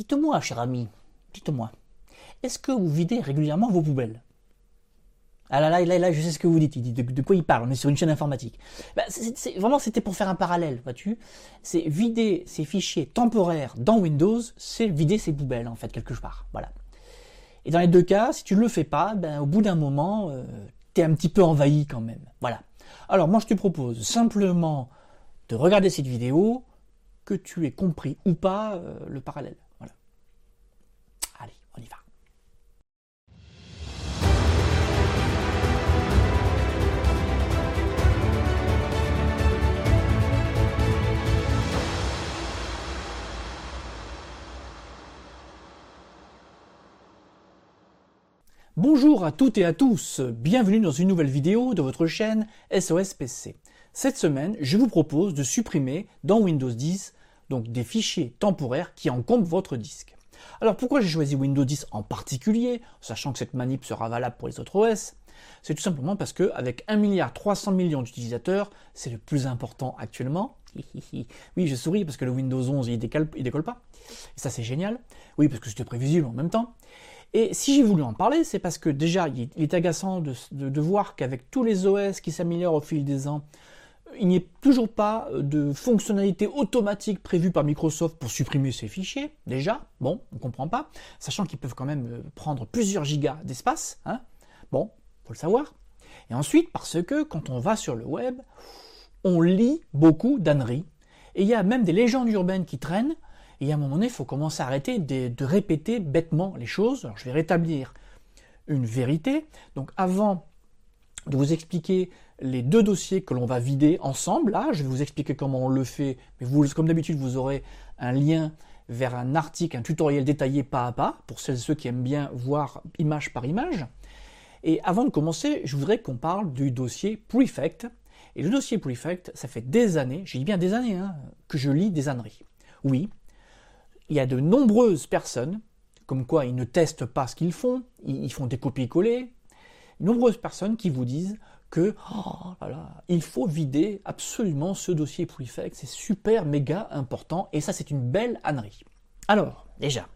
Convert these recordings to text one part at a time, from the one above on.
Dites-moi, cher ami, dites-moi, est-ce que vous videz régulièrement vos poubelles? Ah là là, là, là, je sais ce que vous dites. Il dit de, quoi il parle On est sur une chaîne informatique. Bah, c'est, vraiment, c'était pour faire un parallèle, vois-tu? C'est vider ses fichiers temporaires dans Windows, c'est vider ses poubelles, en fait, quelque part. Voilà. Et dans les deux cas, si tu ne le fais pas, ben, au bout d'un moment, euh, tu es un petit peu envahi quand même. Voilà. Alors moi, je te propose simplement de regarder cette vidéo, que tu aies compris ou pas euh, le parallèle. Voilà. Allez, on y va. Bonjour à toutes et à tous, bienvenue dans une nouvelle vidéo de votre chaîne SOS PC. Cette semaine, je vous propose de supprimer dans Windows 10 donc des fichiers temporaires qui encombrent votre disque. Alors pourquoi j'ai choisi Windows 10 en particulier, sachant que cette manip sera valable pour les autres OS C'est tout simplement parce que avec 1 milliard 300 millions d'utilisateurs, c'est le plus important actuellement. oui, je souris parce que le Windows 11 il décolle, décolle pas. Et ça c'est génial. Oui, parce que c'était prévisible en même temps. Et si j'ai voulu en parler, c'est parce que déjà, il est agaçant de, voir qu'avec tous les OS qui s'améliorent au fil des ans, il n'y a toujours pas de fonctionnalité automatique prévue par Microsoft pour supprimer ces fichiers. Déjà, bon, on ne comprend pas, sachant qu'ils peuvent quand même euh, prendre plusieurs gigas d'espace. Hein bon, faut le savoir. Et ensuite, parce que quand on va sur le web, on lit beaucoup d'âneries. Et il y a même des légendes urbaines qui traînent et à un moment donné, il faut commencer à arrêter de, répéter bêtement les choses. Je vais rétablir une vérité. Donc, avant de vous expliquer les deux dossiers que l'on va vider ensemble, je vais vous expliquer comment on le fait. Mais vous, comme d'habitude, vous aurez un lien vers un article, un tutoriel détaillé pas à pas, pour celles et ceux qui aiment bien voir image par image. Et avant de commencer, je voudrais qu'on parle du dossier Prefect. Et le dossier Prefect, ça fait des années, j'ai dit bien des années, hein, que je lis des âneries. Oui, il y a de nombreuses personnes, comme quoi ils ne testent pas ce qu'ils font, ils font des copier-coller, nombreuses personnes qui vous disent que oh il faut vider absolument ce dossier Prefect, c'est super méga important, et ça c'est une belle ânerie. Alors, déjà,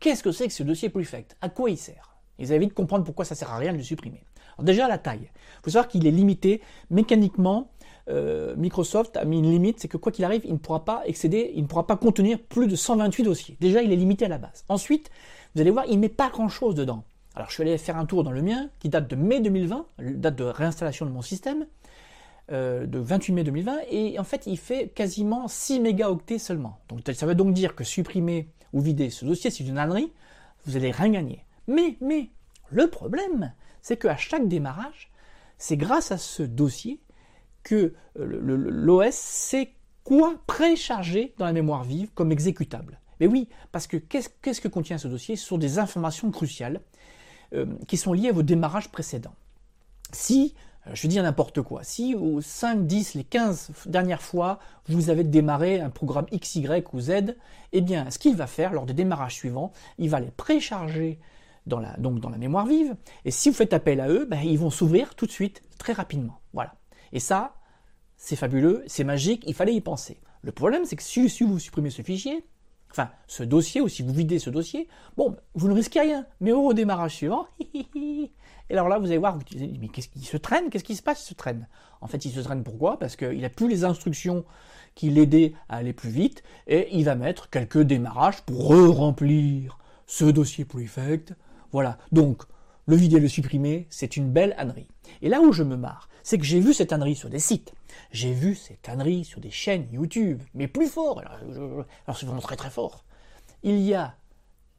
qu'est-ce que c'est que ce dossier Prefect À quoi il sert? Ils avez vite comprendre pourquoi ça sert à rien de le supprimer. Alors déjà la taille. Il faut savoir qu'il est limité mécaniquement euh, Microsoft a mis une limite, c'est que quoi qu'il arrive, il ne pourra pas excéder, il ne pourra pas contenir plus de 128 dossiers. Déjà, il est limité à la base. Ensuite, vous allez voir, il ne met pas grand-chose dedans. Alors, je suis allé faire un tour dans le mien, qui date de mai 2020, date de réinstallation de mon système, euh, de 28 mai 2020, et en fait, il fait quasiment 6 mégaoctets seulement. Donc, ça veut donc dire que supprimer ou vider ce dossier, c'est une ânerie, vous allez rien gagner. Mais, mais, le problème, c'est qu'à chaque démarrage, c'est grâce à ce dossier que euh, l'OS sait quoi précharger dans la mémoire vive comme exécutable. Mais oui, parce que qu'est-ce que contient ce dossier? Ce sont des informations cruciales euh, qui sont liées à vos démarrages précédents. Si, euh, je dis n'importe quoi, si aux 5, 10, les 15 dernières fois, vous avez démarré un programme X, Y ou Z, eh bien, ce qu'il va faire lors des démarrages suivants, il va les précharger dans la, donc dans la mémoire vive, et si vous faites appel à eux, ben, ils vont s'ouvrir tout de suite, très rapidement. Voilà. Et ça, c'est fabuleux, c'est magique, il fallait y penser. Le problème, c'est que si, vous supprimez ce fichier, enfin ce dossier, ou si vous videz ce dossier, bon, vous ne risquez rien. Mais au redémarrage suivant, et alors là, vous allez voir, vous dites, mais qu'est-ce qui se traîne? Qu'est-ce qui se passe Il se traîne? En fait, il se traîne pourquoi? Parce qu'il n'a plus les instructions qui l'aidaient à aller plus vite, et il va mettre quelques démarrages pour re-remplir ce dossier Prefect. Voilà. Donc, le vider, le supprimer, c'est une belle ânerie. Et là où je me marre, c'est que j'ai vu cette ânerie sur des sites, j'ai vu cette ânerie sur des chaînes YouTube, mais plus fort, alors, c'est vraiment très très fort. Il y a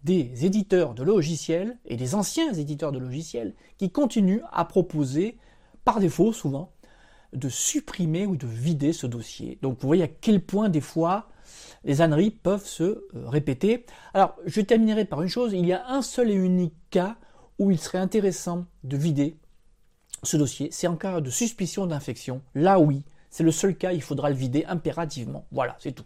des éditeurs de logiciels et des anciens éditeurs de logiciels qui continuent à proposer, par défaut souvent, de supprimer ou de vider ce dossier. Donc vous voyez à quel point des fois les âneries peuvent se euh, répéter. Alors je terminerai par une chose, il y a un seul et unique cas où il serait intéressant de vider ce dossier, c'est en cas de suspicion d'infection. Là oui, c'est le seul cas, il faudra le vider impérativement. Voilà, c'est tout.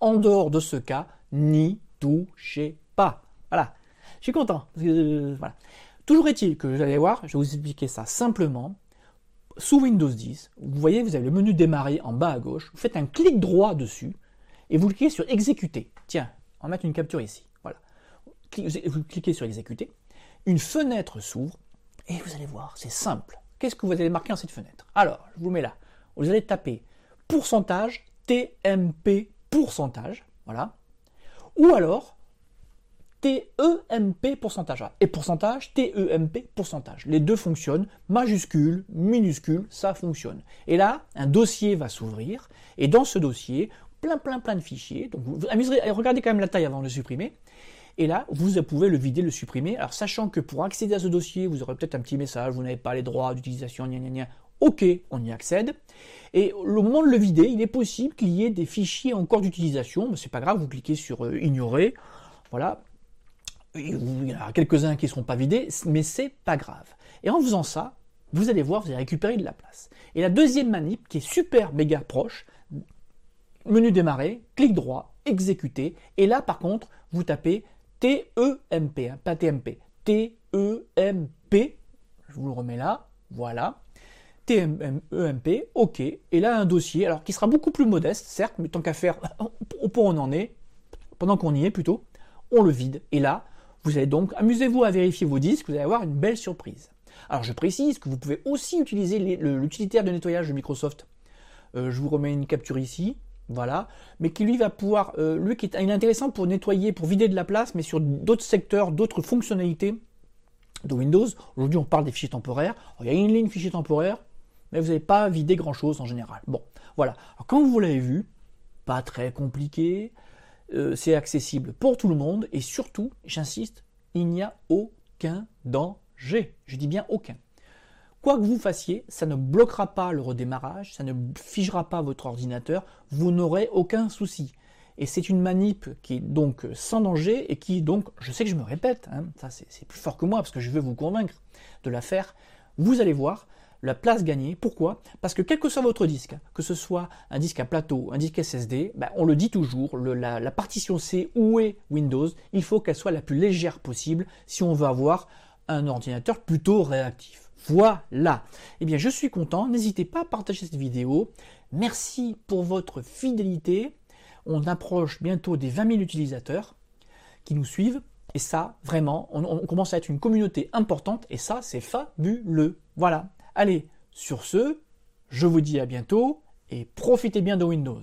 En dehors de ce cas, n'y touchez pas. Voilà. Je suis content. Euh, voilà. Toujours est-il que vous allez voir, je vais vous expliquer ça simplement. Sous Windows 10, vous voyez, vous avez le menu démarrer en bas à gauche. Vous faites un clic droit dessus et vous cliquez sur exécuter. Tiens, On va mettre une capture ici. Voilà. Vous cliquez sur exécuter. Une fenêtre s'ouvre et vous allez voir, c'est simple. Qu'est-ce que vous allez marquer dans cette fenêtre? Alors, je vous mets là. Vous allez taper pourcentage TMP pourcentage, voilà. Ou alors TEMP pourcentage. Et pourcentage, TEMP pourcentage. Les deux fonctionnent, majuscule, minuscule, ça fonctionne. Et là, un dossier va s'ouvrir, et dans ce dossier, plein, plein, plein de fichiers. Donc vous amuserez, regardez quand même la taille avant de le supprimer. Et là, vous pouvez le vider, le supprimer. Alors, sachant que pour accéder à ce dossier, vous aurez peut-être un petit message, vous n'avez pas les droits d'utilisation, gna gna gna. Ok, on y accède. Et au moment de le vider, il est possible qu'il y ait des fichiers encore d'utilisation. C'est pas grave, vous cliquez sur euh, ignorer. Voilà. Il y en a quelques-uns qui ne seront pas vidés, mais c'est pas grave. Et en faisant ça, vous allez voir, vous allez récupérer de la place. Et la deuxième manip, qui est super méga proche, menu démarrer, clic droit, exécuter. Et là, par contre, vous tapez T-E-M-P, hein, pas T-M-P. T-E-M-P. Je vous le remets là. Voilà. T-E-M-P, OK. Et là, un dossier, alors qui sera beaucoup plus modeste, certes, mais tant qu'à faire, au point où on en est, pendant qu'on y est plutôt, on le vide. Et là, vous allez donc, amusez-vous à vérifier vos disques, vous allez avoir une belle surprise. Alors je précise que vous pouvez aussi utiliser l'utilitaire de nettoyage de Microsoft. Euh, je vous remets une capture ici voilà, mais qui lui va pouvoir, euh, lui qui est, intéressant pour nettoyer, pour vider de la place, mais sur d'autres secteurs, d'autres fonctionnalités de Windows. Aujourd'hui, on parle des fichiers temporaires. il y a une ligne fichier temporaire, mais vous n'avez pas vidé grand chose en général. Bon, voilà. Alors, comme vous l'avez vu, pas très compliqué, euh, c'est accessible pour tout le monde, et surtout, j'insiste, il n'y a aucun danger. Je dis bien aucun. Quoi que vous fassiez, ça ne bloquera pas le redémarrage, ça ne figera pas votre ordinateur, vous n'aurez aucun souci. Et c'est une manip qui est donc sans danger et qui donc, je sais que je me répète, hein, ça c'est plus fort que moi parce que je veux vous convaincre de la faire, vous allez voir la place gagnée. Pourquoi? Parce que quel que soit votre disque, que ce soit un disque à plateau, un disque SSD, ben, on le dit toujours, la, la partition C où est Windows, il faut qu'elle soit la plus légère possible si on veut avoir un ordinateur plutôt réactif. Voilà. Eh bien, je suis content. N'hésitez pas à partager cette vidéo. Merci pour votre fidélité. On approche bientôt des 20 000 utilisateurs qui nous suivent. Et ça, vraiment, on, on commence à être une communauté importante. Et ça, c'est fabuleux. Voilà. Allez, sur ce, je vous dis à bientôt et profitez bien de Windows.